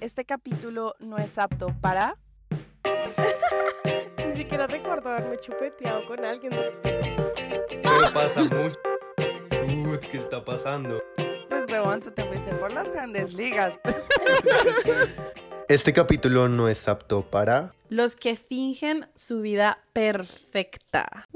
Este capítulo no es apto para... Ni siquiera recuerdo haberme chupeteado con alguien. Pero pasa mucho. Uy, ¿qué está pasando? Pues huevón, tú te fuiste por las grandes ligas. Este capítulo no es apto para. Los que fingen su vida perfecta.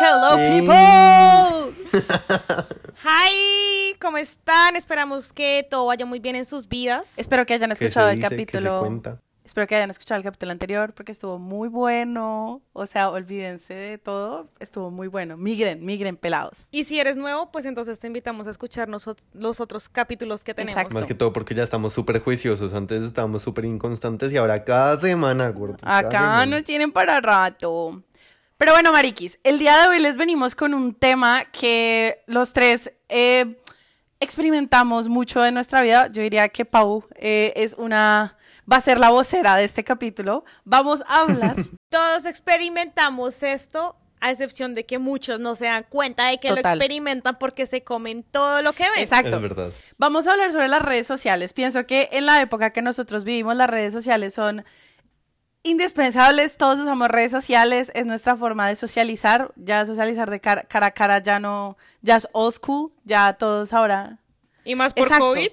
Hello Hey. people. Hi, ¿cómo están? Esperamos que todo vaya muy bien en sus vidas. Espero que hayan ¿Qué se escuchado el capítulo. Espero que hayan escuchado el capítulo anterior porque estuvo muy bueno. O sea, olvídense de todo. Estuvo muy bueno. Migren, migren pelados. Y si eres nuevo, pues entonces te invitamos a escuchar los otros capítulos que tenemos. Exacto. Más que todo porque ya estamos súper juiciosos. Antes estábamos súper inconstantes y ahora cada semana, gordo. Acá semana. nos tienen para rato. Pero bueno, Mariquis, el día de hoy les venimos con un tema que los tres eh, experimentamos mucho en nuestra vida. Yo diría que Pau eh, es una. va a ser la vocera de este capítulo. Vamos a hablar. Todos experimentamos esto, a excepción de que muchos no se dan cuenta de que lo experimentan porque se comen todo lo que ven. Exacto. Es verdad. Vamos a hablar sobre las redes sociales. Pienso que en la época que nosotros vivimos, las redes sociales son indispensables. Todos usamos redes sociales, es nuestra forma de socializar. Ya socializar de cara, cara a cara ya no, ya es old school, ya todos ahora. Y más por Exacto. COVID.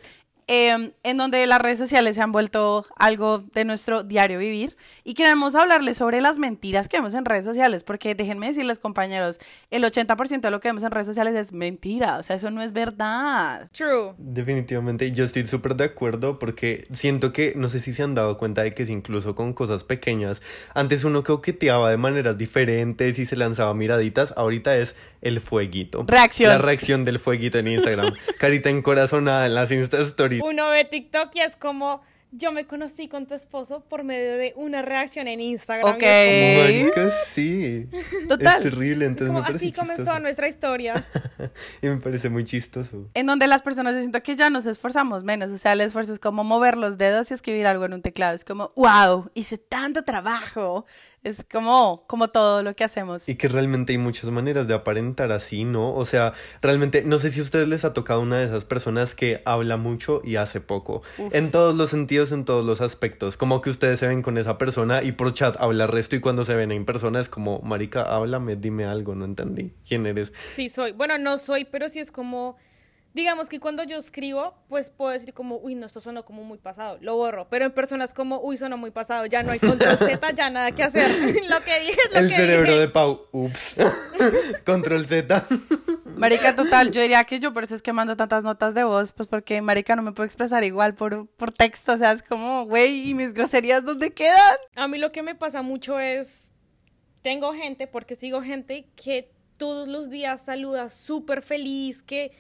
Eh, en donde las redes sociales se han vuelto algo de nuestro diario vivir y queremos hablarles sobre las mentiras que vemos en redes sociales, porque déjenme decirles compañeros, el 80% de lo que vemos en redes sociales es mentira, o sea, eso no es verdad. True. Definitivamente, yo estoy súper de acuerdo porque siento que, no sé si se han dado cuenta de que si incluso con cosas pequeñas, antes uno coqueteaba de maneras diferentes y se lanzaba miraditas, ahorita es el fueguito. Reacción. La reacción del fueguito en Instagram. Carita encorazonada en las Insta Stories. Uno ve TikTok y es como, yo me conocí con tu esposo por medio de una reacción en Instagram. Ok. Marica, sí. Total. Es terrible, entonces como, me parece así comenzó chistoso. nuestra historia. y me parece muy chistoso. En donde las personas yo siento que ya nos esforzamos menos, o sea, el esfuerzo es como mover los dedos y escribir algo en un teclado, es como, wow, hice tanto trabajo, es como, como todo lo que hacemos. Y que realmente hay muchas maneras de aparentar así, ¿no? O sea, realmente, no sé si a ustedes les ha tocado una de esas personas que habla mucho y hace poco. En todos los sentidos, en todos los aspectos. Como que ustedes se ven con esa persona y por chat habla resto y cuando se ven en persona es como, marica, háblame, dime algo, no entendí. ¿Quién eres? Sí soy. Bueno, no soy, pero sí es como, digamos que cuando yo escribo, pues puedo decir como, uy, no, esto sonó como muy pasado, lo borro. Pero en personas como, uy, sonó muy pasado, ya no hay control Z, ya nada que hacer. lo que dije es lo El que cerebro dije. de Pau. Ups. Control Z. Marica, total, yo diría que yo por eso es que mando tantas notas de voz, pues porque Marica no me puedo expresar igual por, por texto, o sea, es como, güey, ¿y mis groserías dónde quedan? A mí lo que me pasa mucho es, tengo gente, porque sigo gente que todos los días saluda súper feliz, que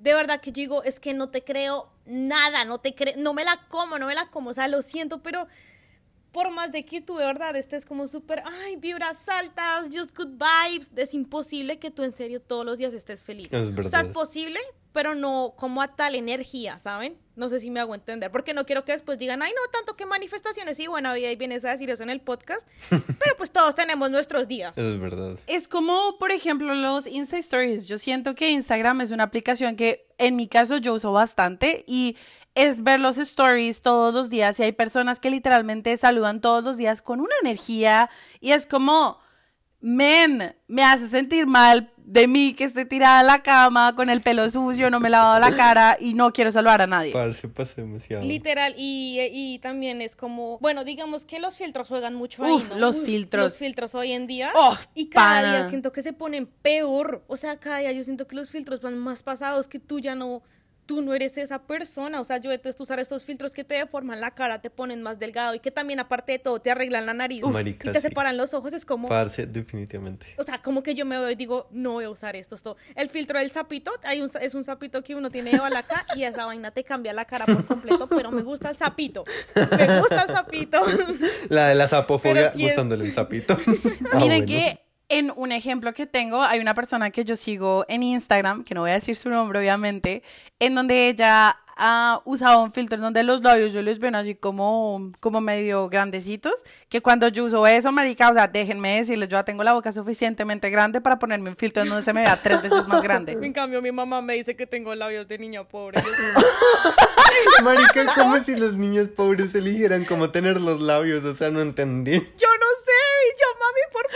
de verdad que digo, es que no te creo nada, no te creo, no me la como, no me la como, o sea, lo siento, pero por más de que tú de verdad estés como súper, ay, vibras altas, just good vibes, es imposible que tú en serio todos los días estés feliz. Es O sea, verdad. es posible, pero no como a tal energía, ¿saben? No sé si me hago entender, porque no quiero que después digan, ay, no, tanto que manifestaciones y buena vida y vienes a decir eso en el podcast, pero pues todos tenemos nuestros días. Es verdad. Es como, por ejemplo, los Insta Stories. Yo siento que Instagram es una aplicación que en mi caso yo uso bastante y es ver los stories todos los días y hay personas que literalmente saludan todos los días con una energía y es como, men, me hace sentir mal de mí que estoy tirada en la cama con el pelo sucio, no me he lavado la cara y no quiero saludar a nadie. Parce, pasa demasiado. Literal, y, y también es como, bueno, digamos que los filtros juegan mucho Uf, ahí, ¿no? los filtros. Los filtros hoy en día. Oh, y cada pana. día siento que se ponen peor. O sea, cada día yo siento que los filtros van más pasados, que tú ya no, tú no eres esa persona. O sea, yo detesto usar estos filtros que te deforman la cara, te ponen más delgado y que también, aparte de todo, te arreglan la nariz Uf, marica, y te sí. separan los ojos. Es como, Parce, definitivamente. o sea, como que yo me veo y digo, no voy a usar esto. esto. El filtro del sapito, hay un, es un sapito que uno tiene de balaca y esa vaina te cambia la cara por completo, pero me gusta el sapito. Me gusta el sapito. La de la sapofobia, es- gustándole el sapito. Ah, Miren bueno. que en un ejemplo que tengo, hay una persona que yo sigo en Instagram, que no voy a decir su nombre obviamente, en donde ella ha usado un filtro en donde los labios yo les ven así como, como medio grandecitos, que cuando yo uso eso, marica, o sea, déjenme decirles, yo ya tengo la boca suficientemente grande para ponerme un filtro en donde se me vea tres veces más grande. En cambio, mi mamá me dice que tengo labios de niña pobre. Marica, como si los niños pobres eligieran cómo tener los labios, o sea, no entendí. Yo no sé, y yo, mami, por favor,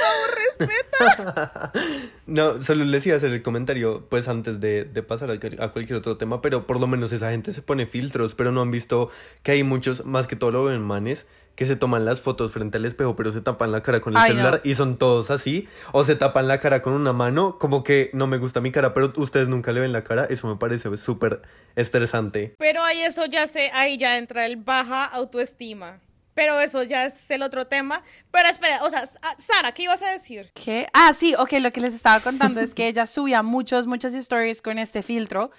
respeta. No, solo les iba a hacer el comentario, pues antes de, de pasar a, a cualquier otro tema, pero por lo menos esa gente se pone filtros, pero no han visto que hay muchos, más que todo lo ven manes, que se toman las fotos frente al espejo, pero se tapan la cara con el Ay, celular no. y son todos así, o se tapan la cara con una mano, como que no me gusta mi cara, pero ustedes nunca le ven la cara, eso me parece súper estresante. Pero ahí eso ya sé, ahí ya entra el baja autoestima. Pero eso ya es el otro tema. Pero espera, o sea, ah, Sara, ¿qué ibas a decir? ¿Qué? Ah, sí, ok, lo que les estaba contando es que ella subía muchos, muchas stories con este filtro.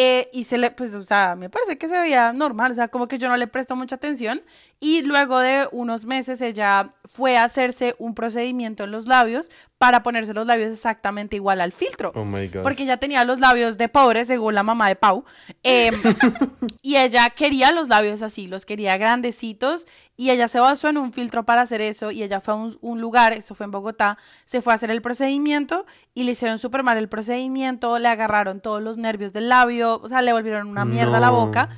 eh, y se le, pues, o sea, me parece que se veía normal, o sea, como que yo no le presto mucha atención. Y luego de unos meses ella fue a hacerse un procedimiento en los labios para ponerse los labios exactamente igual al filtro. Oh my God. Porque ella tenía los labios de pobre, según la mamá de Pau. em, y ella quería los labios así, los quería grandecitos. Y ella se basó en un filtro para hacer eso. Y ella fue a un, un lugar, eso fue en Bogotá, se fue a hacer el procedimiento y le hicieron súper mal el procedimiento. Le agarraron todos los nervios del labio, o sea, le volvieron una mierda a la boca.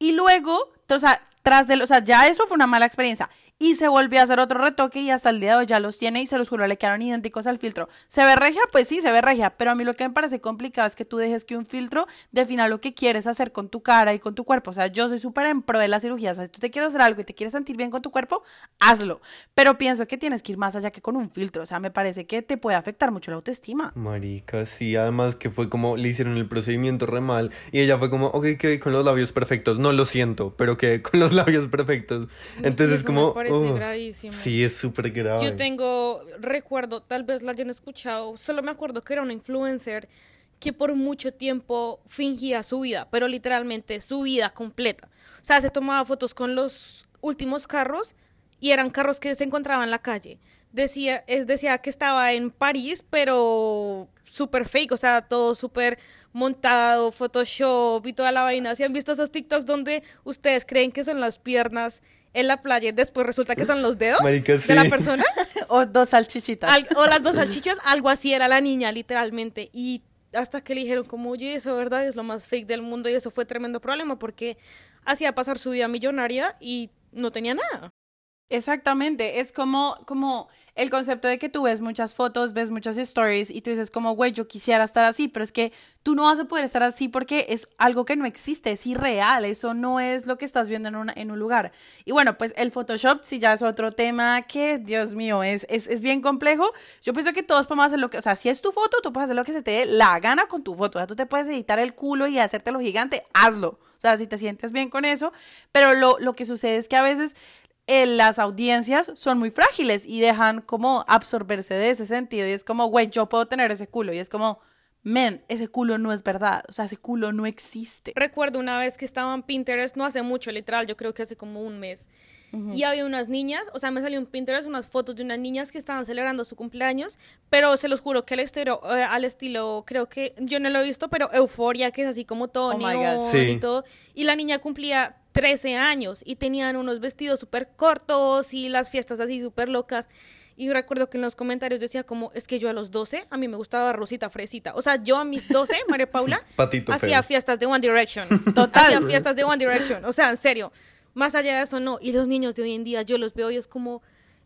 Y luego, o sea, tras de, o sea, ya eso fue una mala experiencia. Y se volvió a hacer otro retoque y hasta el día de hoy ya los tiene y se los juro, le quedaron idénticos al filtro. ¿Se ve regia? Pues sí, se ve regia. Pero a mí lo que me parece complicado es que tú dejes que un filtro defina lo que quieres hacer con tu cara y con tu cuerpo. O sea, yo soy súper en pro de la cirugía. O sea, si tú te quieres hacer algo y te quieres sentir bien con tu cuerpo, hazlo. Pero pienso que tienes que ir más allá que con un filtro. O sea, me parece que te puede afectar mucho la autoestima. Marica, sí, además que fue como le hicieron el procedimiento re mal y ella fue como, ok, que con los labios perfectos, no lo siento, pero que con los labios perfectos. Entonces como, parece ugh, gravísimo. sí, es súper grave. Yo tengo, recuerdo, tal vez la hayan escuchado, solo me acuerdo que era una influencer que por mucho tiempo fingía su vida, pero literalmente su vida completa. O sea, se tomaba fotos con los últimos carros y eran carros que se encontraban en la calle. Decía, es, decía que estaba en París, pero súper fake, o sea, todo súper montado, Photoshop y toda la vaina. ¿Si han visto esos TikToks donde ustedes creen que son las piernas en la playa y después resulta que son los dedos Marica, de la persona? O dos salchichitas. Al- o las dos salchichas, algo así era la niña, literalmente. Y hasta que le dijeron como, oye, eso verdad es lo más fake del mundo y eso fue tremendo problema porque hacía pasar su vida millonaria y no tenía nada. Exactamente, es como, como el concepto de que tú ves muchas fotos, ves muchas stories y tú dices como, güey, yo quisiera estar así, pero es que tú no vas a poder estar así porque es algo que no existe, es irreal, eso no es lo que estás viendo en, una- en un lugar. Y bueno, pues el Photoshop sí ya es otro tema que, Dios mío, es, es, es bien complejo. Yo pienso que todos podemos hacer lo que, o sea, si es tu foto, tú puedes hacer lo que se te dé la gana con tu foto, o sea, tú te puedes editar el culo y hacértelo gigante, hazlo. O sea, si te sientes bien con eso, pero lo, lo que sucede es que a veces eh, las audiencias son muy frágiles y dejan como absorberse de ese sentido. Y es como, güey, yo puedo tener ese culo. Y es como, men, ese culo no es verdad. O sea, ese culo no existe. Recuerdo una vez que estaba en Pinterest, no hace mucho, literal, yo creo que hace como un mes. Y había unas niñas, o sea, me salió en Pinterest unas fotos de unas niñas que estaban celebrando su cumpleaños, pero se los juro que al estilo, eh, al estilo creo que yo no lo he visto, pero Euforia, que es así como todo Oh my God. neón Sí. y todo. Y la niña cumplía 13 años y tenían unos vestidos súper cortos y las fiestas así súper locas. Y recuerdo que en los comentarios decía como, es que yo a los 12, a mí me gustaba Rosita Fresita. O sea, yo a mis 12, María Paula, hacía fiestas de One Direction. Total. Hacía fiestas de One Direction. O sea, en serio. Más allá de eso, no. Y los niños de hoy en día, yo los veo y es como,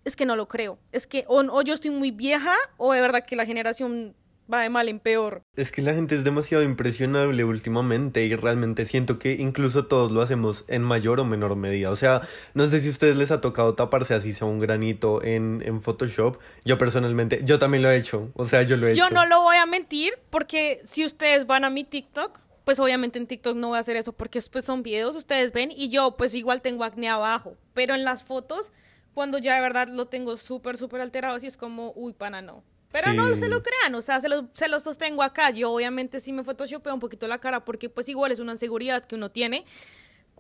es que no lo creo. Es que o, o yo estoy muy vieja o de verdad que la generación va de mal en peor. Es que la gente es demasiado impresionable últimamente y realmente siento que incluso todos lo hacemos en mayor o menor medida. O sea, no sé si a ustedes les ha tocado taparse así sea un granito en, en Photoshop. Yo personalmente, yo también lo he hecho. O sea, yo lo he Yo hecho. no lo voy a mentir porque si ustedes van a mi TikTok, pues obviamente en TikTok no voy a hacer eso porque después son videos, ustedes ven, y yo pues igual tengo acné abajo. Pero en las fotos, cuando ya de verdad lo tengo súper, súper alterado, así es como, uy, pana, no. Pero no se lo crean, o sea, se lo, se lo sostengo acá. Yo obviamente sí me photoshopeo un poquito la cara porque pues igual es una inseguridad que uno tiene.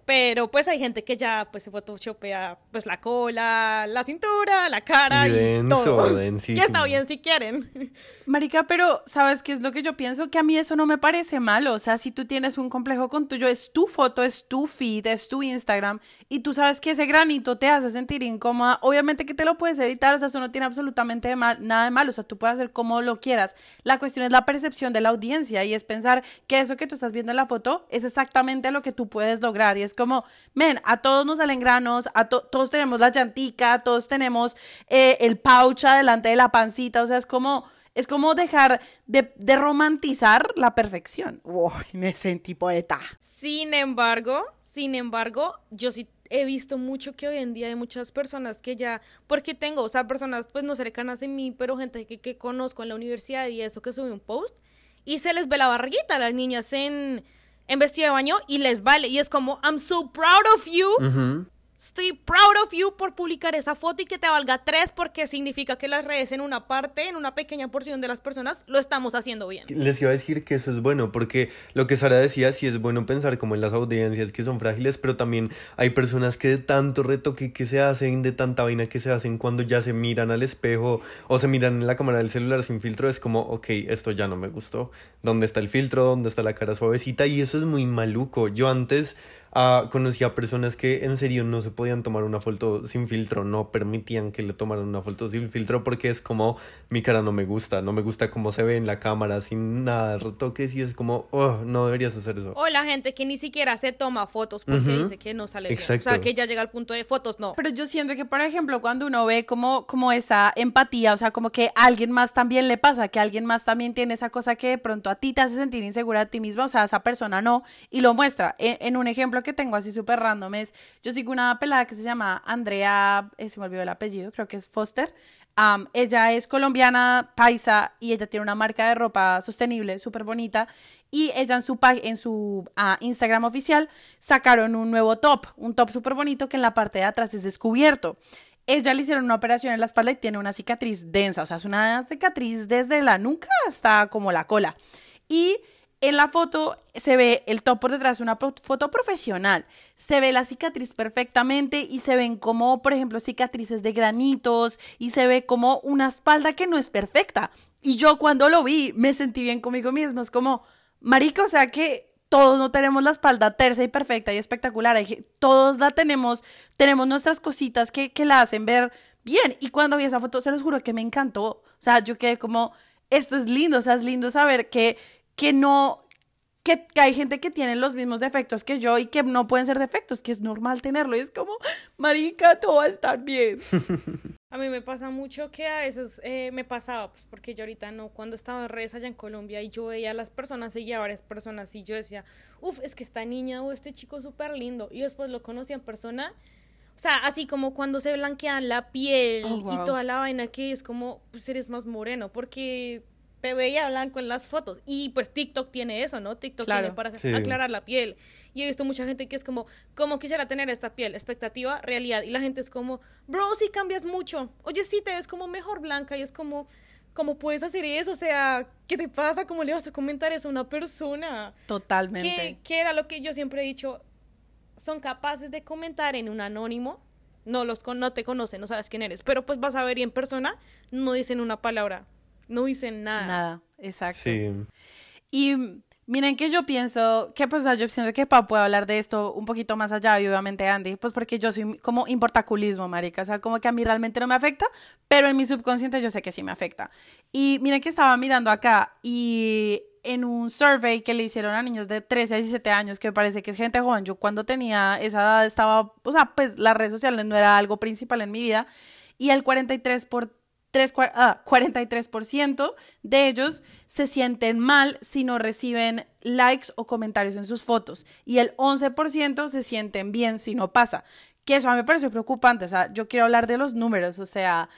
Pero pues hay gente que ya pues se photoshopea pues la cola, la cintura, la cara Y y, denso, todo. densísimo. Que está bien si quieren. Marica, pero ¿sabes qué es lo que yo pienso? Que a mí eso no me parece malo. O sea, si tú tienes un complejo con tuyo, es tu foto, es tu feed, es tu Instagram, y tú sabes que ese granito te hace sentir incómoda, obviamente que te lo puedes evitar, o sea, eso no tiene absolutamente de mal- nada de malo, o sea, tú puedes hacer como lo quieras. La cuestión es la percepción de la audiencia y es pensar que eso que tú estás viendo en la foto es exactamente lo que tú puedes lograr y es como, men, a todos nos salen granos, a todos tenemos la llantica, todos tenemos eh, el pouch delante de la pancita, o sea, es como, es como dejar de, romantizar la perfección. Uy, me sentí poeta. Sin embargo, sin embargo, yo sí he visto mucho que hoy en día hay muchas personas que ya, porque tengo, o sea, personas pues no cercanas a mí, pero gente que, que conozco en la universidad y eso que sube un post y se les ve la barriguita a las niñas en, en vestido de baño y les vale. Y es como, I'm so proud of you. Estoy proud of you por publicar esa foto y que te valga tres porque significa que las redes en una parte, en una pequeña porción de las personas, lo estamos haciendo bien. Les iba a decir que eso es bueno porque lo que Sara decía, sí es bueno pensar como en las audiencias que son frágiles, pero también hay personas que de tanto retoque que se hacen, de tanta vaina que se hacen cuando ya se miran al espejo o se miran en la cámara del celular sin filtro, es como, ok, esto ya no me gustó. ¿Dónde está el filtro? ¿Dónde está la cara suavecita? Y eso es muy maluco. Yo antes Ah, conocí a personas que en serio no se podían tomar una foto sin filtro, no permitían que le tomaran una foto sin filtro porque es como mi cara no me gusta, no me gusta cómo se ve en la cámara sin nada de retoques y es como, oh, no deberías hacer eso. O la gente que ni siquiera se toma fotos porque dice que no sale bien. O sea, que ya llega al punto de fotos, no. Pero yo siento que, por ejemplo, cuando uno ve como, como esa empatía, o sea, como que a alguien más también le pasa, que alguien más también tiene esa cosa que de pronto a ti te hace sentir insegura a ti misma, o sea, esa persona no, y lo muestra. en un ejemplo que tengo así súper random es, yo sigo una pelada que se llama Andrea, eh, se me olvidó el apellido, creo que es Foster. ella es colombiana, paisa, y ella tiene una marca de ropa sostenible, súper bonita. Y ella en su, en su ah, Instagram oficial sacaron un nuevo top, un top súper bonito que en la parte de atrás es descubierto ella le hicieron una operación en la espalda y tiene una cicatriz densa, o sea, es una cicatriz desde la nuca hasta como la cola. Y en la foto se ve el top por detrás, una foto profesional. Se ve la cicatriz perfectamente y se ven como, por ejemplo, cicatrices de granitos y se ve como una espalda que no es perfecta. Y yo cuando lo vi me sentí bien conmigo mismo. Es como, marico, o sea que todos no tenemos la espalda tersa y perfecta y espectacular. Todos la tenemos, tenemos nuestras cositas que, que la hacen ver bien. Y cuando vi esa foto, se los juro que me encantó. O sea, yo quedé como, esto es lindo, o sea, es lindo saber que que no, que, hay gente que tiene los mismos defectos que yo y que no pueden ser defectos, que es normal tenerlo. Y es como, marica, todo va a estar bien. A mí me pasa mucho que a veces eh, me pasaba, pues porque yo ahorita no, cuando estaba en redes allá en Colombia y yo veía a las personas, seguía a varias personas y yo decía, uff, es que esta niña o este chico es súper lindo. Y después lo conocí en persona. O sea, así como cuando se blanquean la piel oh, y toda la vaina que es como, pues eres más moreno, porque te veía blanco en las fotos. Y pues TikTok tiene eso, ¿no? TikTok tiene para aclarar la piel. Y he visto mucha gente que es como, ¿cómo quisiera tener esta piel? Expectativa, realidad. Y la gente es como, bro, si cambias mucho. Oye, sí te ves como mejor blanca. Y es como, ¿cómo puedes hacer eso? O sea, ¿qué te pasa? ¿Cómo le vas a comentar eso a una persona? Totalmente. ¿Qué, era lo que yo siempre he dicho? Son capaces de comentar en un anónimo. No, los, no te conocen, no sabes quién eres. Pero pues vas a ver y en persona no dicen una palabra no dicen nada. Nada, exacto. Sí. Y miren que yo pienso, que pues yo pienso que Pau puede hablar de esto un poquito más allá y obviamente Andy, pues porque yo soy como importaculismo, marica, o sea, como que a mí realmente no me afecta, pero en mi subconsciente yo sé que sí me afecta. Y miren que estaba mirando acá y en un survey que le hicieron a niños de 13 a 17 años, que me parece que es gente joven, yo cuando tenía esa edad estaba, o sea, pues las redes sociales no era algo principal en mi vida, y el 43 por 3, 43% ah, de ellos se sienten mal si no reciben likes o comentarios en sus fotos y el 11% se sienten bien si no pasa. Que eso a mí me parece preocupante, o sea, yo quiero hablar de los números, o sea,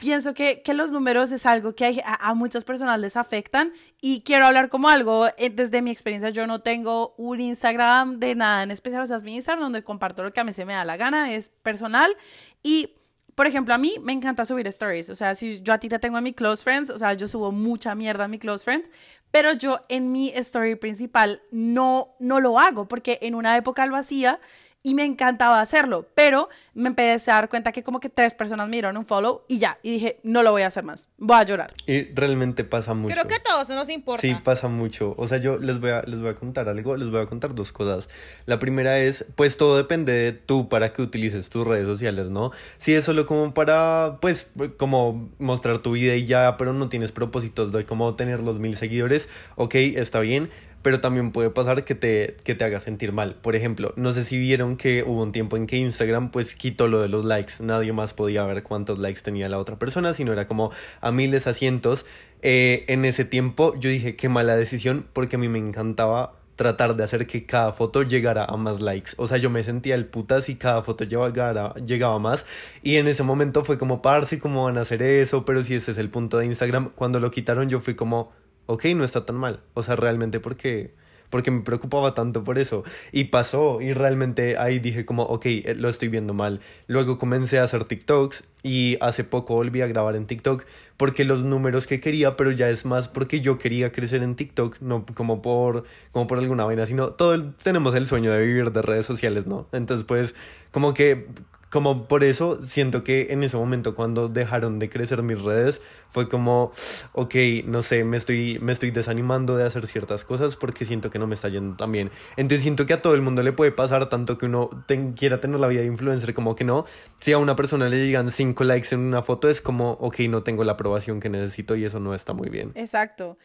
pienso que, los números es algo que a, muchas personas les afectan y quiero hablar como algo, eh, desde mi experiencia yo no tengo un Instagram de nada en especial, o sea, es mi Instagram donde comparto lo que a mí se me da la gana, es personal y por ejemplo, a mí me encanta subir stories. O sea, si yo a ti te tengo en mi close friends, o sea, yo subo mucha mierda a mi close friends, pero yo en mi story principal no, no lo hago porque en una época lo hacía y me encantaba hacerlo, pero me empecé a dar cuenta que como que tres personas me dieron un follow y ya, y dije, no lo voy a hacer más, voy a llorar. Y realmente pasa mucho. Creo que a todos nos importa. Sí, pasa mucho. O sea, yo les voy a, les voy a contar algo, les voy a contar dos cosas. La primera es, pues todo depende de tú para que utilices tus redes sociales, ¿no? Si es solo como para, pues, como mostrar tu vida y ya, pero no tienes propósitos de como tener los mil seguidores, ok, está bien pero también puede pasar que te, que te haga sentir mal. Por ejemplo, no sé si vieron que hubo un tiempo en que Instagram pues quitó lo de los likes. Nadie más podía ver cuántos likes tenía la otra persona, sino era como a miles, a cientos. Eh, en ese tiempo yo dije qué mala decisión porque a mí me encantaba tratar de hacer que cada foto llegara a más likes. O sea, yo me sentía el putas y cada foto llegara, llegaba más. Y en ese momento fue como, parce, ¿cómo van a hacer eso? Pero si ese es el punto de Instagram, cuando lo quitaron yo fui como, ok, no está tan mal. O sea, realmente porque porque me preocupaba tanto por eso. Y pasó, y realmente ahí dije como, ok, eh, lo estoy viendo mal. Luego comencé a hacer TikToks y hace poco volví a grabar en TikTok porque los números que quería, pero ya es más porque yo quería crecer en TikTok, no como por, como por alguna vaina, sino todo tenemos el sueño de vivir de redes sociales, ¿no? Entonces, pues, como que como por eso siento que en ese momento cuando dejaron de crecer mis redes fue como, ok, no sé, me estoy, me estoy desanimando de hacer ciertas cosas porque siento que no me está yendo tan bien. Entonces siento que a todo el mundo le puede pasar tanto que uno quiera tener la vida de influencer como que no. Si a una persona le llegan cinco likes en una foto es como, ok, no tengo la aprobación que necesito y eso no está muy bien. Exacto.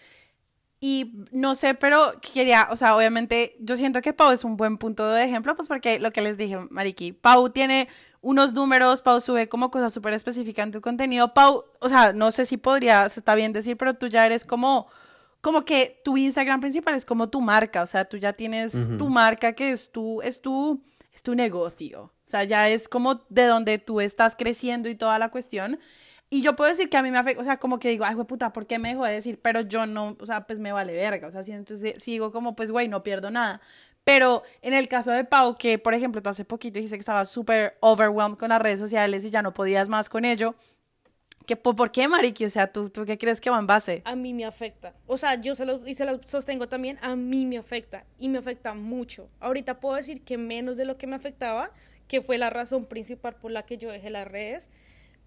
Y no sé, pero quería, o sea, obviamente yo siento que Pau es un buen punto de ejemplo, pues porque lo que les dije, Mariki, Pau tiene unos números, Pau sube como cosas súper específicas en tu contenido. Pau, o sea, no sé si podría, está bien decir, pero tú ya eres como, como que tu Instagram principal es como tu marca, o sea, tú ya tienes tu marca que es tu, es tu, es tu negocio. O sea, ya es como de donde tú estás creciendo y toda la cuestión. Y yo puedo decir que a mí me afecta, o sea, como que digo, ay, güey, puta, ¿por qué me dejó de decir? Pero yo no, o sea, pues me vale verga, o sea, si, entonces sigo como, pues, güey, no pierdo nada. Pero en el caso de Pau, que por ejemplo, tú hace poquito dijiste que estabas súper overwhelmed con las redes sociales y ya no podías más con ello, que, ¿Por qué, Mariki? O sea, ¿tú, ¿tú qué crees que va en base? A mí me afecta. O sea, yo se lo, y se lo sostengo también, a mí me afecta. Y me afecta mucho. Ahorita puedo decir que menos de lo que me afectaba, que fue la razón principal por la que yo dejé las redes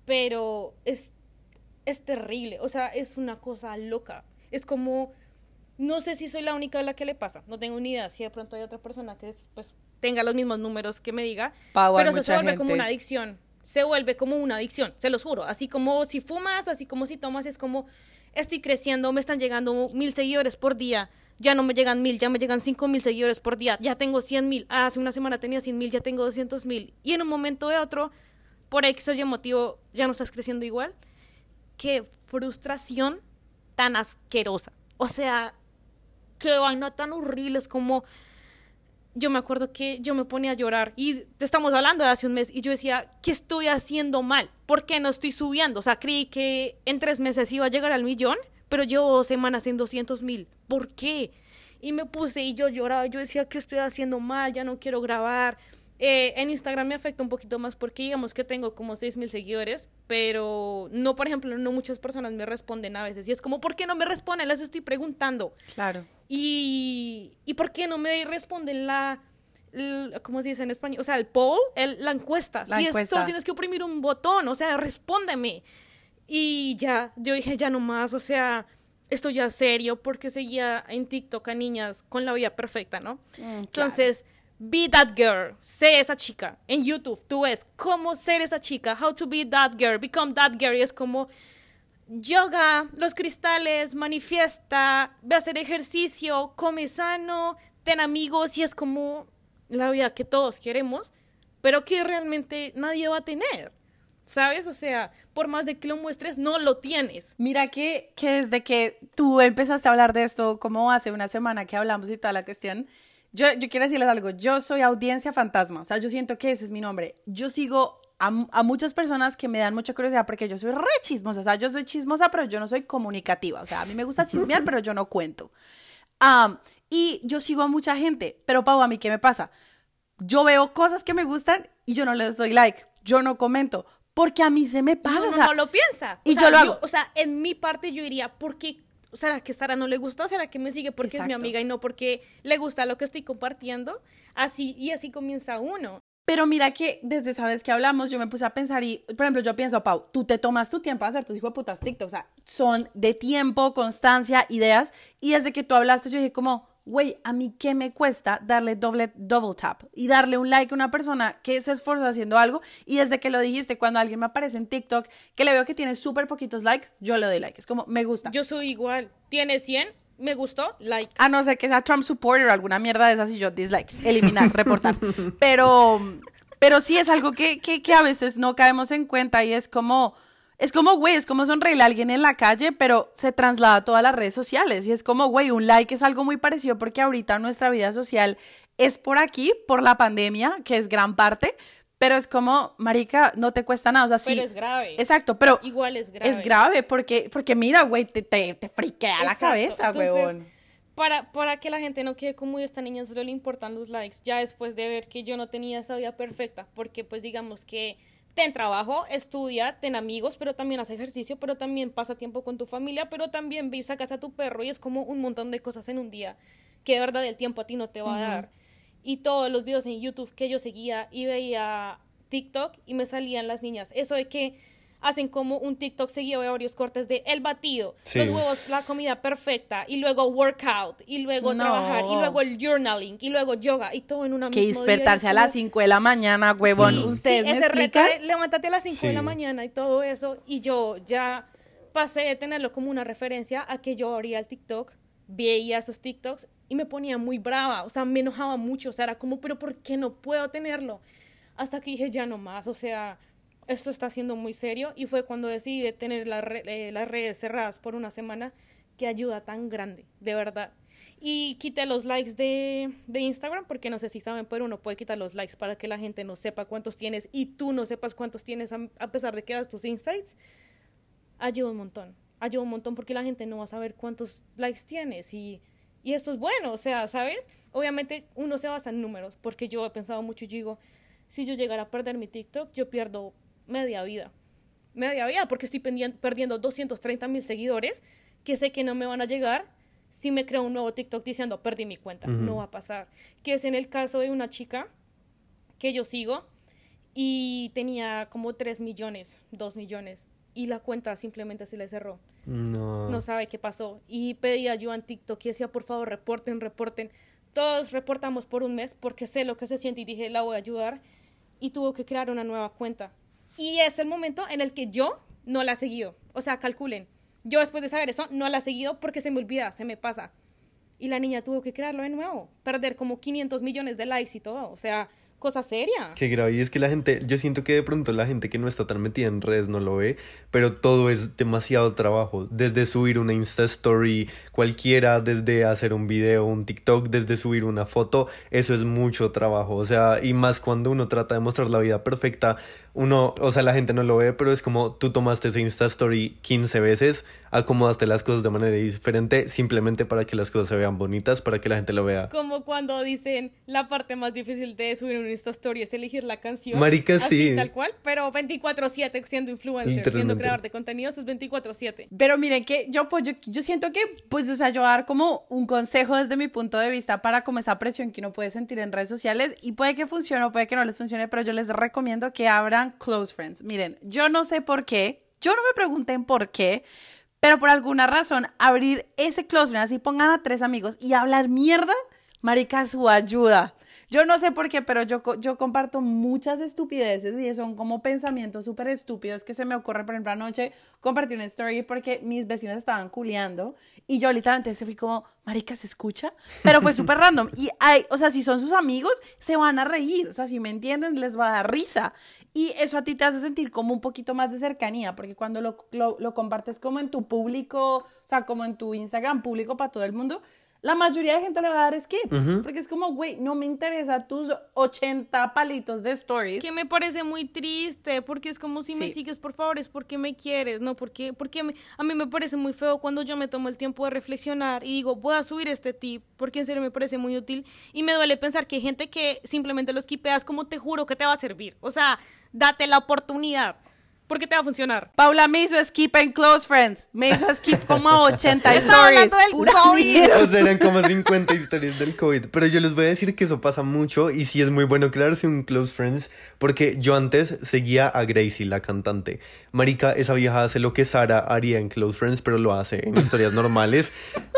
pero es, es terrible, o sea, es una cosa loca. Es como, no sé si soy la única a la que le pasa, no tengo ni idea si de pronto hay otra persona que pues tenga los mismos números que me diga, pero eso se vuelve como una adicción, se vuelve como una adicción, se los juro, así como si fumas, así como si tomas, es como estoy creciendo, me están llegando mil seguidores por día, ya no me llegan mil, ya me llegan cinco mil seguidores por día, ya tengo cien mil, hace una semana tenía cien mil, ya tengo doscientos mil, y en un momento de otro por X o Y motivo ya no estás creciendo igual. Qué frustración tan asquerosa. O sea, qué vaina tan horrible. Es como. Yo me acuerdo que yo me ponía a llorar y estamos hablando de hace un mes y yo decía, ¿qué estoy haciendo mal? ¿Por qué no estoy subiendo? O sea, creí que en tres meses iba a llegar al millón, pero llevo dos semanas en 200 mil. ¿Por qué? Y me puse y yo lloraba, yo decía, ¿qué estoy haciendo mal? Ya no quiero grabar eh, en Instagram me afecta un poquito más porque digamos que tengo como 6 mil seguidores, pero no, por ejemplo, no muchas personas me responden a veces. Y es como, ¿por qué no me responden? Les estoy preguntando. Claro. Y, ¿y por qué no me responden la, ¿cómo se dice en español? O sea, el poll, el, la encuesta. La si encuesta. solo tienes que oprimir un botón, o sea, respóndeme. Y ya, yo dije, ya no más, o sea, esto ya es serio, porque seguía en TikTok a niñas con la vida perfecta, ¿no? Mm, Entonces Be that girl, sé esa chica. En YouTube tú ves cómo ser esa chica, how to be that girl, become that girl. Y es como yoga, los cristales, manifiesta, ve a hacer ejercicio, come sano, ten amigos y es como la vida que todos queremos, pero que realmente nadie va a tener. ¿Sabes? O sea, por más de que lo muestres, no lo tienes. Mira que, que desde que tú empezaste a hablar de esto, como hace una semana que hablamos y toda la cuestión, yo, quiero decirles algo, yo soy audiencia fantasma, o sea, yo siento que ese es mi nombre. Yo sigo a, muchas personas que me dan mucha curiosidad porque yo soy re chismosa, o sea, yo soy chismosa, pero yo no soy comunicativa, o sea, a mí me gusta chismear, pero yo no cuento. y yo sigo a mucha gente, pero Pau, a mí, ¿qué me pasa? Yo veo cosas que me gustan y yo no les doy like, yo no comento, porque a mí se me pasa. No, o sea, no lo piensa. Y yo lo hago. o sea, en mi parte yo diría, ¿por qué ¿será que Sara no le gusta? ¿Será que me sigue porque es mi amiga y no porque le gusta lo que estoy compartiendo? Así, y así comienza uno. Pero mira que desde esa vez que hablamos, yo me puse a pensar y, por ejemplo, yo pienso, Pau, tú te tomas tu tiempo a hacer tus hijos de putas TikTok, o sea, son de tiempo, constancia, ideas, y desde que tú hablaste, yo dije como, güey, a mí qué me cuesta darle doble, double tap y darle un like a una persona que se esfuerza haciendo algo y desde que lo dijiste, cuando alguien me aparece en TikTok que le veo que tiene súper poquitos likes, yo le doy like, es como, me gusta. Yo soy igual, tiene 100, me gustó, like. A no ser que sea Trump supporter o alguna mierda de esas y yo dislike, eliminar, reportar. Pero, pero sí es algo que, que, que a veces no caemos en cuenta y es como, es como, güey, es como sonreírle a alguien en la calle, pero se traslada a todas las redes sociales. Y es como, güey, un like es algo muy parecido porque ahorita nuestra vida social es por aquí, por la pandemia, que es gran parte. Pero es como, marica, no te cuesta nada, o sea, sí. Pero es grave. Exacto, pero Igual es grave. es grave porque, porque mira, güey, te, te, te friquea la cabeza, huevón. Para, para que la gente no quede como "Uy, esta niña solo le importan los likes, ya después de ver que yo no tenía esa vida perfecta, porque pues digamos que ten trabajo, estudia, ten amigos, pero también haz ejercicio, pero también pasa tiempo con tu familia, pero también ve y sacas a tu perro y es como un montón de cosas en un día que de verdad el tiempo a ti no te va a dar. Y todos los videos en YouTube que yo seguía y veía TikTok y me salían las niñas. Eso de que hacen como un TikTok seguido de varios cortes de el batido, Sí. los huevos, la comida perfecta, y luego workout, y luego No. trabajar, y luego el journaling, y luego yoga, y todo en una Que día, y despertarse es a las como- 5 de la mañana, huevón. Sí. ¿Ustedes Sí, me ese reto explican? de levántate a las 5 de la mañana y todo eso. Y yo ya pasé de tenerlo como una referencia a que yo abría el TikTok, veía esos TikToks y me ponía muy brava. O sea, me enojaba mucho. O sea, era como, pero ¿por qué no puedo tenerlo? Hasta que dije, ya no más. O sea, esto está siendo muy serio. Y fue cuando decidí de tener las re- eh, las redes cerradas por una semana. Qué ayuda tan grande, de verdad. Y quité los likes de, de Instagram, porque no sé si saben, pero uno puede quitar los likes para que la gente no sepa cuántos tienes y tú no sepas cuántos tienes a, a pesar de que das tus insights. Ayuda un montón. Ayuda un montón porque la gente no va a saber cuántos likes tienes y, y eso es bueno, o sea, ¿sabes? Obviamente uno se basa en números, porque yo he pensado mucho y digo, si yo llegara a perder mi TikTok, yo pierdo media vida. Media vida, porque estoy perdiendo 230 mil seguidores que sé que no me van a llegar si me creo un nuevo TikTok diciendo perdí mi cuenta. No va a pasar. Que es en el caso de una chica que yo sigo y tenía como 3 millones, 2 millones y la cuenta simplemente se le cerró. No. No sabe qué pasó y pedía ayuda en TikTok y decía, por favor, reporten, reporten. Todos reportamos por un mes porque sé lo que se siente y dije, la voy a ayudar y tuvo que crear una nueva cuenta. Y es el momento en el que yo no la he seguido. O sea, calculen. Yo después de saber eso no la he seguido porque se me olvida, se me pasa. Y la niña tuvo que crearlo de nuevo, perder como 500 millones de likes y todo. O sea, cosa seria. Qué grave. Y es que la gente, yo siento que de pronto la gente que no está tan metida en redes no lo ve, pero todo es demasiado trabajo. Desde subir una Insta Story cualquiera, desde hacer un video, un TikTok, desde subir una foto, eso es mucho trabajo. O sea, y más cuando uno trata de mostrar la vida perfecta, uno, o sea, la gente no lo ve, pero es como tú tomaste esa Insta Story 15 veces, acomodaste las cosas de manera diferente, simplemente para que las cosas se vean bonitas, para que la gente lo vea. Como cuando dicen la parte más difícil de subir una Insta Story es elegir la canción. Marica, Así, sí. tal cual, pero 24/7 siendo influencer, siendo creador de contenidos es 24/7. Pero miren que yo, pues, yo, yo siento que, pues, o sea, yo dar como un consejo desde mi punto de vista para como esa presión que uno puede sentir en redes sociales y puede que funcione o puede que no les funcione, pero yo les recomiendo que abran close friends. Miren, yo no sé por qué, yo no me pregunten por qué, pero por alguna razón abrir ese close friends y pongan a tres amigos y hablar mierda, marica, su ayuda. Yo no sé por qué, pero yo, yo comparto muchas estupideces y son como pensamientos súper estúpidos que se me ocurren. Por ejemplo, anoche compartí una story porque mis vecinos estaban culeando y yo literalmente fui como, marica, ¿se escucha? Pero fue súper random. Y hay, o sea, si son sus amigos, se van a reír. O sea, si me entienden, les va a dar risa. Y eso a ti te hace sentir como un poquito más de cercanía, porque cuando lo, lo, lo compartes como en tu público, o sea, como en tu Instagram público para todo el mundo, la mayoría de gente le va a dar skip. Porque es como, güey, no me interesa tus 80 palitos de stories. Que me parece muy triste, porque es como si me sigues, por favor, es porque me quieres, no porque, porque me- a mí me parece muy feo cuando yo me tomo el tiempo de reflexionar y digo, voy a subir este tip, porque en serio me parece muy útil y me duele pensar que hay gente que simplemente lo skipeas como te juro que te va a servir. O sea, date la oportunidad, porque te va a funcionar. Paula me hizo skip en Close Friends. Me hizo skip como a 80 Estaba stories. hablando del Pura COVID. O sea, eran como 50 historias del COVID. Pero yo les voy a decir que eso pasa mucho y sí es muy bueno crearse un close friends porque yo antes seguía a Gracie, la cantante. Marica, esa vieja hace lo que Sara haría en close friends, pero lo hace en historias normales.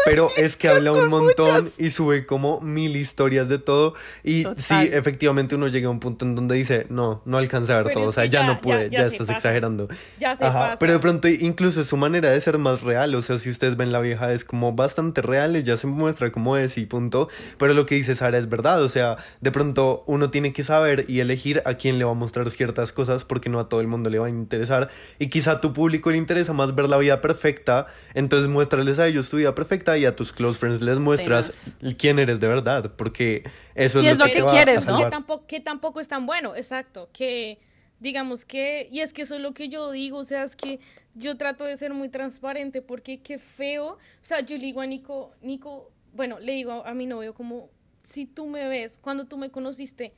Pero es que habla un montón muchas. y sube como mil historias de todo. Y Total. sí, efectivamente uno llega a un punto en donde dice, no, no alcanza a ver Pero todo. O sea, ya, ya- no puede, ya- ya, ya estás exagerando. Exagerando. Ya se Ajá, pasa. Pero de pronto incluso su manera de ser más real, o sea, si ustedes ven la vieja es como bastante real, ella se muestra como es y punto, pero lo que dice Sara es verdad, o sea, de pronto uno tiene que saber y elegir a quién le va a mostrar ciertas cosas porque no a todo el mundo le va a interesar y quizá a tu público le interesa más ver la vida perfecta, entonces muéstrales a ellos tu vida perfecta y a tus close friends les muestras quién eres de verdad, porque eso Sí, es, es lo que, quieres, ¿no? que salvar. tampoco, que tampoco es tan bueno, exacto, que digamos que, y es que eso es lo que yo digo, o sea, es que yo trato de ser muy transparente porque qué feo, o sea, yo le digo a Nico, bueno, le digo a mi novio como, si tú me ves, cuando tú me conociste,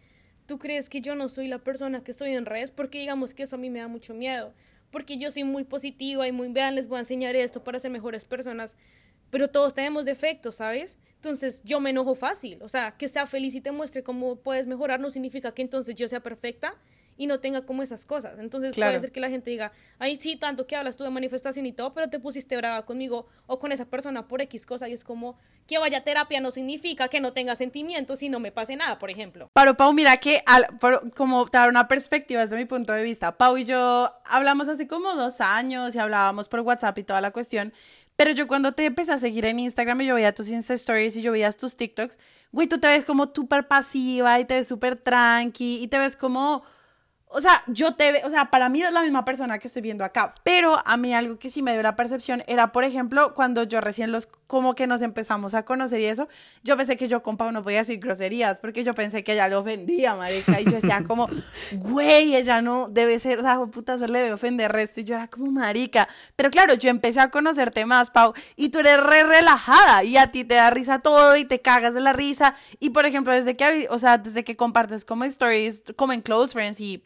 tú crees que yo no soy la persona que estoy en redes, porque digamos que eso a mí me da mucho miedo, porque yo soy muy positiva y muy, vean, les voy a enseñar esto para ser mejores personas, pero todos tenemos defectos, ¿sabes? Entonces yo me enojo fácil, o sea, que sea feliz y te muestre cómo puedes mejorar no significa que entonces yo sea perfecta y no tenga como esas cosas. Entonces Claro. puede ser que la gente diga, ay, sí, tanto que hablas tú de manifestación y todo, pero te pusiste brava conmigo o con esa persona por X cosa y es como que vaya a terapia no significa que no tenga sentimientos y no me pase nada, por ejemplo. Pero Pau, mira que al- por- como dar una perspectiva desde mi punto de vista, Pau y yo hablamos hace como dos años y hablábamos por WhatsApp y toda la cuestión, pero yo cuando te empecé a seguir en Instagram y yo veía tus Insta Stories y yo veía tus TikToks, güey, tú te ves como súper pasiva y te ves súper tranqui y te ves como... O sea, yo te veo, o sea, para mí es la misma persona que estoy viendo acá, pero a mí algo que sí me dio la percepción era, por ejemplo, cuando yo recién los, como que nos empezamos a conocer y eso, yo pensé que yo con Pau no podía decir groserías, porque yo pensé que ella le ofendía, marica, y yo decía como, güey, ella no debe ser, o sea, puta, eso le debe ofender resto, y yo era como marica, pero claro, yo empecé a conocerte más, Pau, y tú eres re relajada, y a ti te da risa todo, y te cagas de la risa, y por ejemplo, desde que, o sea, desde que compartes como stories, como en Close Friends y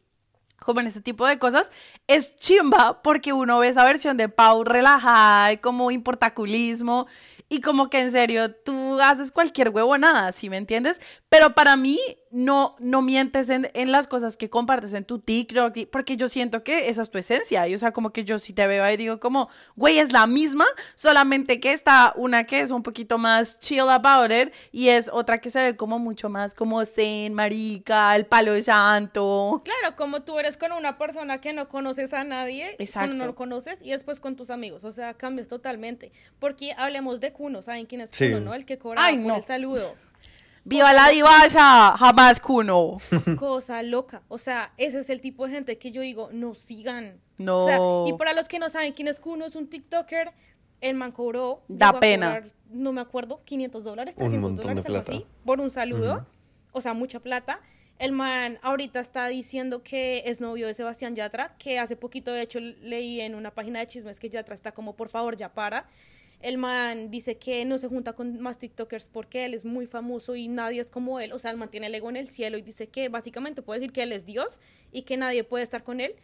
como en este tipo de cosas, es chimba porque uno ve esa versión de Pau relajada y como importaculismo y como que en serio tú haces cualquier huevonada, ¿sí me entiendes? Pero para mí no, no mientes en, en las cosas que compartes en tu TikTok y- porque yo siento que esa es tu esencia y o sea como que yo si te veo ahí digo como, güey, es la misma, solamente que está una que es un poquito más chill about it y es otra que se ve como mucho más como zen, marica, el palo de santo. Claro, como tú eres con una persona que no conoces a nadie, Exacto. cuando no lo conoces, y después con tus amigos, o sea, cambias totalmente. Porque hablemos de Cuno, ¿saben quién es Sí. Cuno, no? El que cobra Ay, por no. el saludo. ¡Viva la divasa! Jamás cuno. Cosa loca. O sea, ese es el tipo de gente que yo digo, no sigan. No. O sea, y para los que no saben quién es Cuno, es un TikToker. El man cobró. Da pena. cobrar, no me acuerdo, 500 dólares, Un 300 montón de dólares, algo plata. así, por un saludo. O sea, mucha plata. El man ahorita está diciendo que es novio de Sebastián Yatra, que hace poquito, de hecho, leí en una página de chismes que Yatra está como, por favor, ya para. El man dice que no se junta con más TikTokers porque él es muy famoso y nadie es como él. O sea, él mantiene el ego en el cielo y dice que básicamente puede decir que él es Dios y que nadie puede estar con él.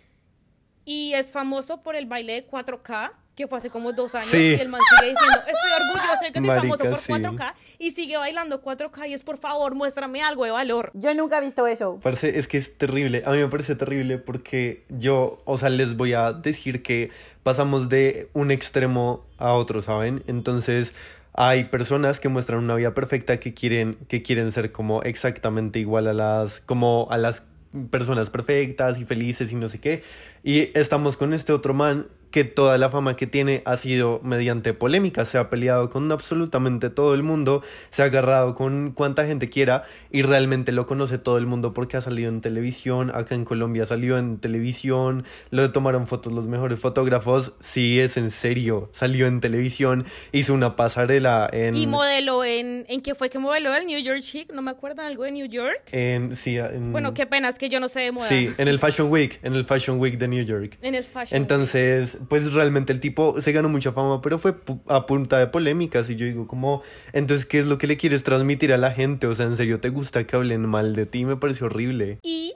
Y es famoso por el baile de 4K, que fue hace como dos años. Sí. Y el man sigue diciendo, estoy orgulloso de que soy Marica, famoso por sí. 4K. Y sigue bailando 4K y es, por favor, muéstrame algo de valor. Yo nunca he visto eso. Parece, es que es terrible. A mí me parece terrible porque yo, o sea, les voy a decir que pasamos de un extremo a otro, ¿saben? Entonces, hay personas que muestran una vida perfecta que quieren, que quieren ser como exactamente igual a las, como a las personas perfectas y felices y no sé qué. Y estamos con este otro man que toda la fama que tiene ha sido mediante polémica, se ha peleado con absolutamente todo el mundo, se ha agarrado con cuanta gente quiera y realmente lo conoce todo el mundo porque ha salido en televisión, acá en Colombia salió en televisión, lo tomaron fotos los mejores fotógrafos, sí es en serio, salió en televisión, hizo una pasarela en... Y modeló en, ¿en qué fue que modeló? El New York Chic, no me acuerdo, algo de New York. en sí, en- Bueno, qué pena, es que yo no sé de moda. Sí, en el Fashion Week, en el Fashion Week de New York. En el fashion. Entonces, pues realmente el tipo se ganó mucha fama, pero fue a punta de polémicas. Y yo digo, como, entonces, ¿qué es lo que le quieres transmitir a la gente? O sea, ¿en serio te gusta que hablen mal de ti? Me parece horrible. Y,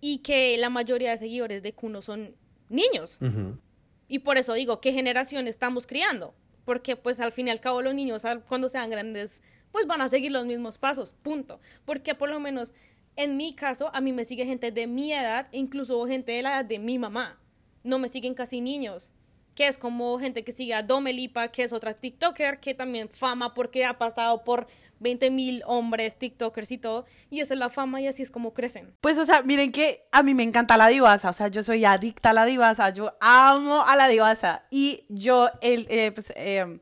y que la mayoría de seguidores de Kuno son niños. Y por eso digo, ¿qué generación estamos criando? Porque pues al fin y al cabo los niños cuando sean grandes pues van a seguir los mismos pasos, punto. Porque por lo menos en mi caso a mí me sigue gente de mi edad, incluso gente de la edad de mi mamá. No me siguen casi niños. que es como gente que sigue a Domelipa, que es otra TikToker, que también fama porque ha pasado por 20 mil hombres, TikTokers y todo, y esa es la fama y así es como crecen. Pues, o sea, miren que a mí me encanta la divasa, o sea, yo soy adicta a la divasa, yo amo a la divasa, y yo, el, eh, pues, eh,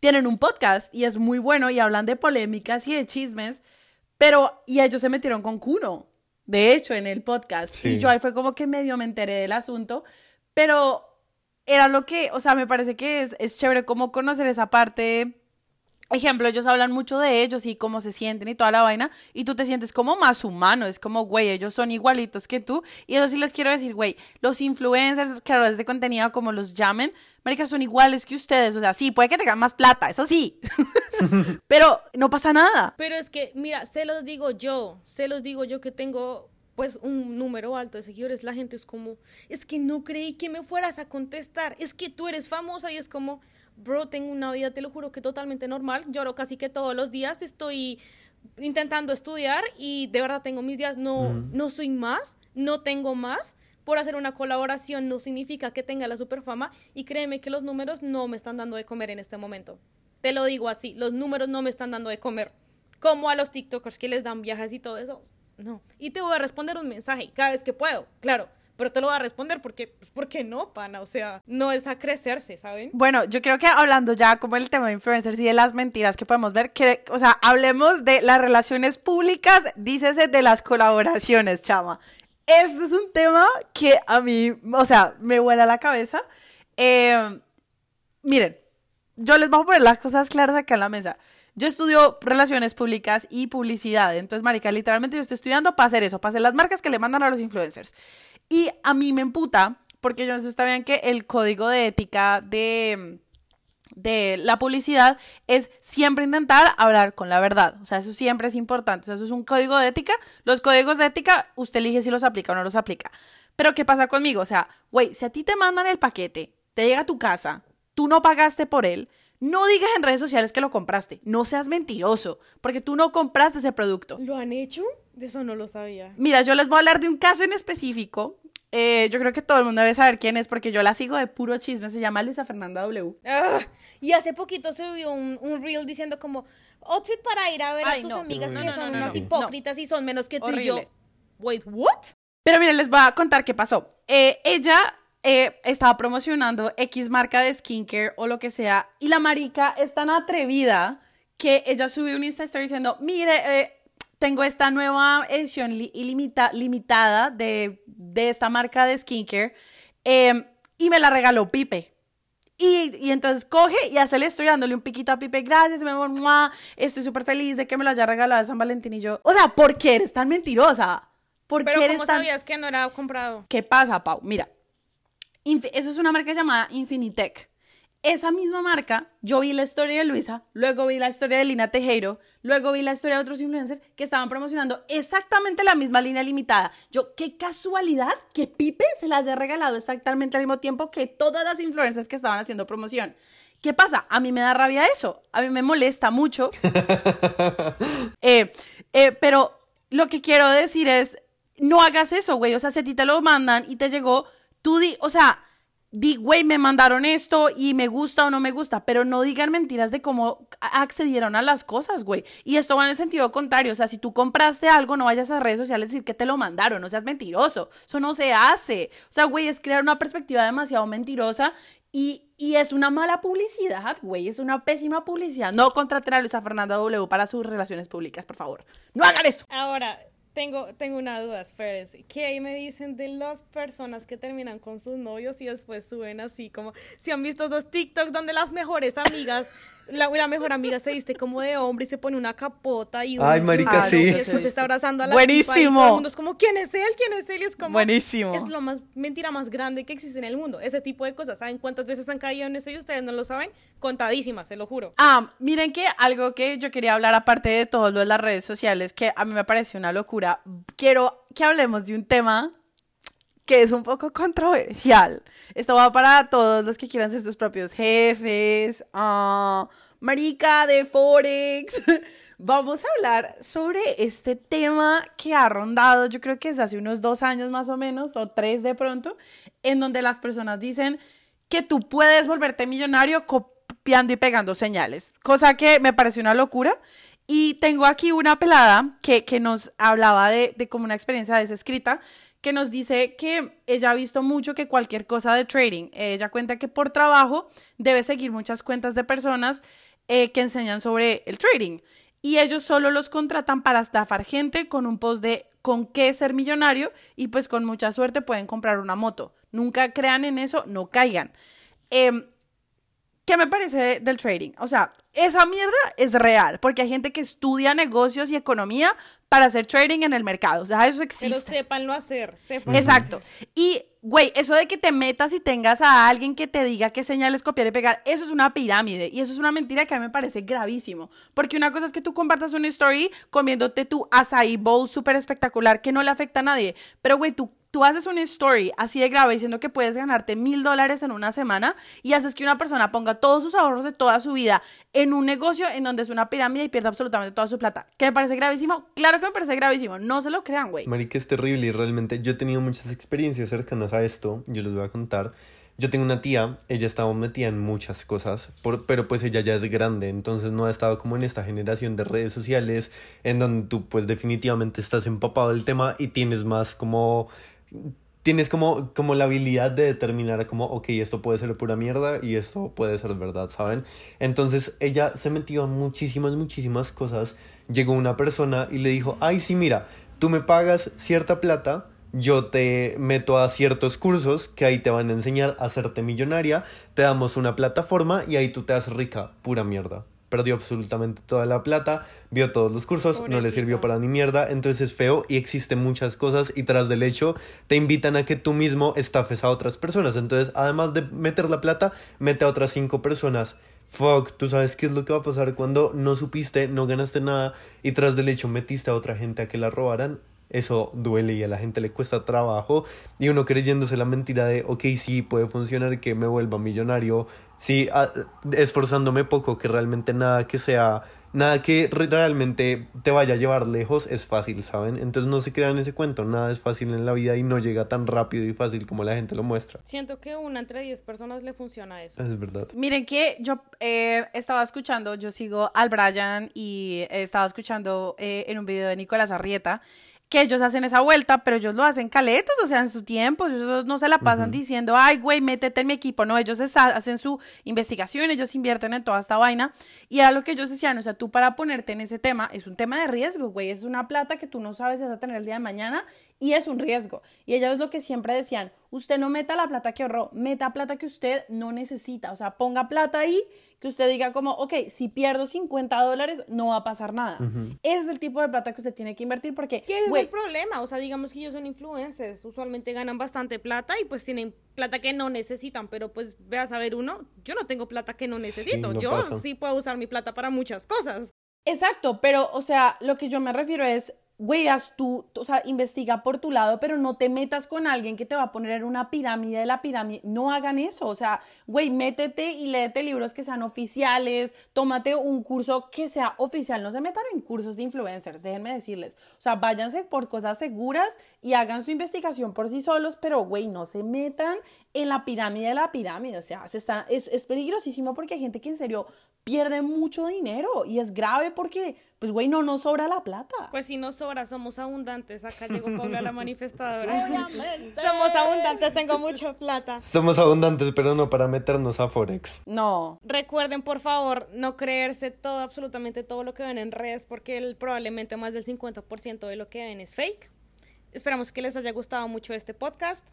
tienen un podcast y es muy bueno y hablan de polémicas y de chismes, pero, y ellos se metieron con Kuno, de hecho, en el podcast, Sí. y yo ahí fue como que medio me enteré del asunto, pero era lo que, o sea, me parece que es, es chévere como conocer esa parte. Ejemplo, ellos hablan mucho de ellos y cómo se sienten y toda la vaina, y tú te sientes como más humano, es como, güey, ellos son igualitos que tú, y eso sí les quiero decir, güey, los influencers, creadores de contenido, como los llamen, marica, son iguales que ustedes, o sea, sí, puede que tengan más plata, eso sí, pero no pasa nada. Pero es que, mira, se los digo yo, se los digo yo que tengo pues un número alto de seguidores, la gente es como, es que no creí que me fueras a contestar, es que tú eres famosa y es como, bro, tengo una vida, te lo juro que totalmente normal, lloro casi que todos los días, estoy intentando estudiar y de verdad tengo mis días, no, no soy más, no tengo más. Por hacer una colaboración no significa que tenga la superfama y créeme que los números no me están dando de comer en este momento. Te lo digo así, los números no me están dando de comer. Como a los TikTokers que les dan viajes y todo eso. No. Y te voy a responder un mensaje cada vez que puedo, claro. Pero te lo voy a responder porque, pues, porque no, pana. O sea, no es a crecerse, ¿saben? Bueno, yo creo que hablando ya como el tema de influencers y de las mentiras que podemos ver, que, o sea, hablemos de las relaciones públicas, dícese de las colaboraciones, chama. Este es un tema que a mí, o sea, me vuela la cabeza. Eh, miren, yo les voy a poner las cosas claras acá en la mesa. Yo estudio relaciones públicas y publicidad. Entonces, marica, literalmente yo estoy estudiando para hacer eso, para hacer las marcas que le mandan a los influencers. Y a mí me emputa, porque yo no sé bien que el código de ética de, de la publicidad es siempre intentar hablar con la verdad. O sea, eso siempre es importante. O sea, eso es un código de ética. Los códigos de ética, usted elige si los aplica o no los aplica. Pero, ¿qué pasa conmigo? O sea, güey, si a ti te mandan el paquete, te llega a tu casa, tú no pagaste por él, no digas en redes sociales que lo compraste. No seas mentiroso, porque tú no compraste ese producto. ¿Lo han hecho? De eso no lo sabía. Mira, yo les voy a hablar de un caso en específico. Eh, yo creo que todo el mundo debe saber quién es porque yo la sigo de puro chisme. Se llama Luisa Fernanda W. Ah, y hace poquito se vio un, un reel diciendo como outfit para ir a ver Ay, a tus no. amigas No, que no, son no, no, unas no. hipócritas y son menos que tú y yo. Wait, what? Pero miren, les voy a contar qué pasó. Eh, ella eh, estaba promocionando X marca de skincare o lo que sea. Y la marica es tan atrevida que ella subió un Insta Story diciendo, mire, eh, tengo esta nueva edición li- ilimita- limitada de, de esta marca de skincare eh, y me la regaló Pipe. Y, y entonces coge y hace el estoy dándole un piquito a Pipe. Gracias, mi amor. mua, Estoy súper feliz de que me lo haya regalado de San Valentín. Y yo, o sea, ¿por qué eres tan mentirosa? ¿Por Pero qué eres ¿cómo tan... sabías que no era comprado? ¿Qué pasa, Pau? Mira, eso es una marca llamada Infinitec. Esa misma marca, yo vi la historia de Luisa, luego vi la historia de Lina Tejero, luego vi la historia de otros influencers que estaban promocionando exactamente la misma línea limitada. Yo, qué casualidad que Pipe se la haya regalado exactamente al mismo tiempo que todas las influencers que estaban haciendo promoción. ¿Qué pasa? A mí me da rabia eso, a mí me molesta mucho. Eh, eh, pero lo que quiero decir es, no hagas eso, güey. O sea, si a ti te lo mandan y te llegó, tú di, o sea, di, güey, me mandaron esto y me gusta o no me gusta, pero no digan mentiras de cómo accedieron a las cosas, güey. Y esto va en el sentido contrario, o sea, si tú compraste algo, no vayas a redes sociales a decir que te lo mandaron, no seas mentiroso. Eso no se hace. O sea, güey, es crear una perspectiva demasiado mentirosa y, y es una mala publicidad, güey. Es una pésima publicidad. No contraten a Luisa Fernanda W para sus relaciones públicas, por favor. No hagan eso. Ahora, tengo, tengo una duda, espérense. ¿Qué ahí me dicen de las personas que terminan con sus novios y después suben así como... Si han visto dos TikToks donde las mejores amigas... La, la mejor amiga se viste como de hombre y se pone una capota y un... Ay, marica, y sí. después se está abrazando a la Buenísimo. tipa y todo el mundo es como, ¿quién es él? ¿Quién es él? Y es como... Buenísimo. Es lo más... Mentira más grande que existe en el mundo. Ese tipo de cosas. ¿Saben cuántas veces han caído en eso y ustedes no lo saben? Contadísimas, se lo juro. Ah, miren que algo que yo quería hablar aparte de todo lo de las redes sociales, que a mí me parece una locura, quiero que hablemos de un tema que es un poco controversial. Esto va para todos los que quieran ser sus propios jefes, ah, marica de Forex. Vamos a hablar sobre este tema que ha rondado, yo creo que es hace unos dos años más o menos, o tres de pronto, en donde las personas dicen que tú puedes volverte millonario y pegando señales, cosa que me pareció una locura. Y tengo aquí una pelada que, que nos hablaba de, de como una experiencia desescrita, que nos dice que ella ha visto mucho que cualquier cosa de trading, ella cuenta que por trabajo debe seguir muchas cuentas de personas eh, que enseñan sobre el trading. Y ellos solo los contratan para estafar gente con un post de con qué ser millonario y pues con mucha suerte pueden comprar una moto. Nunca crean en eso, no caigan. Em, ¿Qué me parece del trading? O sea, esa mierda es real, porque hay gente que estudia negocios y economía para hacer trading en el mercado. O sea, eso existe. Pero sépanlo hacer. Sépanlo Exacto. Y, güey, eso de que te metas y tengas a alguien que te diga qué señales copiar y pegar, eso es una pirámide. Y eso es una mentira que a mí me parece gravísimo. Porque una cosa es que tú compartas una story comiéndote tu açaí bowl súper espectacular que no le afecta a nadie. Pero, güey, tú tú haces una story así de grave diciendo que puedes ganarte mil dólares en una semana y haces que una persona ponga todos sus ahorros de toda su vida en un negocio en donde es una pirámide y pierda absolutamente toda su plata. ¿Qué me parece gravísimo? Claro que me parece gravísimo. No se lo crean, güey. Marica, es terrible y realmente yo he tenido muchas experiencias cercanas a esto. Yo les voy a contar. Yo tengo una tía, ella estaba metida en muchas cosas, pero pues ella ya es grande, entonces no ha estado como en esta generación de redes sociales en donde tú pues definitivamente estás empapado del tema y tienes más como tienes como, como la habilidad de determinar como, ok, esto puede ser pura mierda y esto puede ser verdad, ¿saben? Entonces ella se metió en muchísimas, muchísimas cosas. Llegó una persona y le dijo, ay, sí, mira, tú me pagas cierta plata, yo te meto a ciertos cursos que ahí te van a enseñar a hacerte millonaria, te damos una plataforma y ahí tú te haces rica, pura mierda perdió absolutamente toda la plata, vio todos los cursos, no le sirvió para ni mierda, entonces es feo y existen muchas cosas y tras del hecho te invitan a que tú mismo estafes a otras personas, entonces además de meter la plata, mete a otras cinco personas. Fuck, tú sabes qué es lo que va a pasar cuando no supiste, no ganaste nada y tras del hecho metiste a otra gente a que la robaran eso duele y a la gente le cuesta trabajo y uno creyéndose la mentira de, ok, sí, puede funcionar que me vuelva millonario, sí, esforzándome poco, que realmente nada que sea, nada que realmente te vaya a llevar lejos es fácil, ¿saben? Entonces no se crean ese cuento, nada es fácil en la vida y no llega tan rápido y fácil como la gente lo muestra. Siento que una entre diez personas le funciona eso. Es verdad. Miren que yo eh, estaba escuchando, yo sigo al Brian y estaba escuchando eh, en un video de Nicolás Arrieta que ellos hacen esa vuelta, pero ellos lo hacen caletos, o sea, en su tiempo, ellos no se la pasan diciendo, ay, güey, métete en mi equipo, no, ellos hacen su investigación, ellos invierten en toda esta vaina, y era lo que ellos decían, o sea, tú para ponerte en ese tema, es un tema de riesgo, güey, es una plata que tú no sabes si vas a tener el día de mañana, y es un riesgo, y ellos es lo que siempre decían, usted no meta la plata que ahorró, meta plata que usted no necesita, o sea, ponga plata ahí, que usted diga como, ok, si pierdo 50 dólares, no va a pasar nada. Ese es el tipo de plata que usted tiene que invertir porque... ¿Qué es el problema? O sea, digamos que ellos son influencers, usualmente ganan bastante plata y pues tienen plata que no necesitan, pero pues ve a saber uno, yo no tengo plata que no necesito, yo sí puedo usar mi plata para muchas cosas. Exacto, pero o sea, lo que yo me refiero es, güey, haz tú, o sea, investiga por tu lado, pero no te metas con alguien que te va a poner en una pirámide de la pirámide. No hagan eso. O sea, güey, métete y léete libros que sean oficiales, tómate un curso que sea oficial. No se metan en cursos de influencers, déjenme decirles. O sea, váyanse por cosas seguras y hagan su investigación por sí solos, pero, güey, no se metan en la pirámide de la pirámide. O sea, se está, es, es peligrosísimo porque hay gente que en serio pierde mucho dinero y es grave porque, pues, güey, no nos sobra la plata. Pues si nos sobra, somos abundantes. Acá llegó Paula la manifestadora. somos abundantes, tengo mucha plata. Somos abundantes, pero no para meternos a Forex. No. Recuerden, por favor, no creerse todo, absolutamente todo lo que ven en redes, porque probablemente más del 50% de lo que ven es fake. Esperamos que les haya gustado mucho este podcast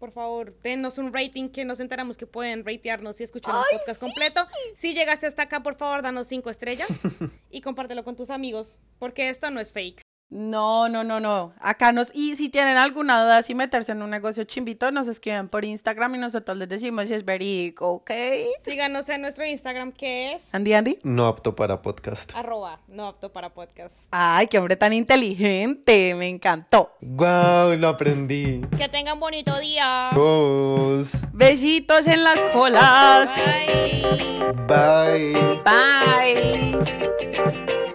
por favor, denos un rating que nos enteramos que pueden ratearnos y escuchar el podcast completo. Si llegaste hasta acá, por favor, danos cinco estrellas y compártelo con tus amigos, porque esto no es fake. No, no, no, no. Acá nos. Y si tienen alguna duda si meterse en un negocio chimbito, nos escriben por Instagram y nosotros les decimos si es verídico, ¿ok? Síganos en nuestro Instagram que es. Andy Andy. No apto para podcast. Arroba, no apto para podcast. Ay, qué hombre tan inteligente. Me encantó. Wow, lo aprendí. Que tengan bonito día. Besitos en las colas. Bye. Bye. Bye.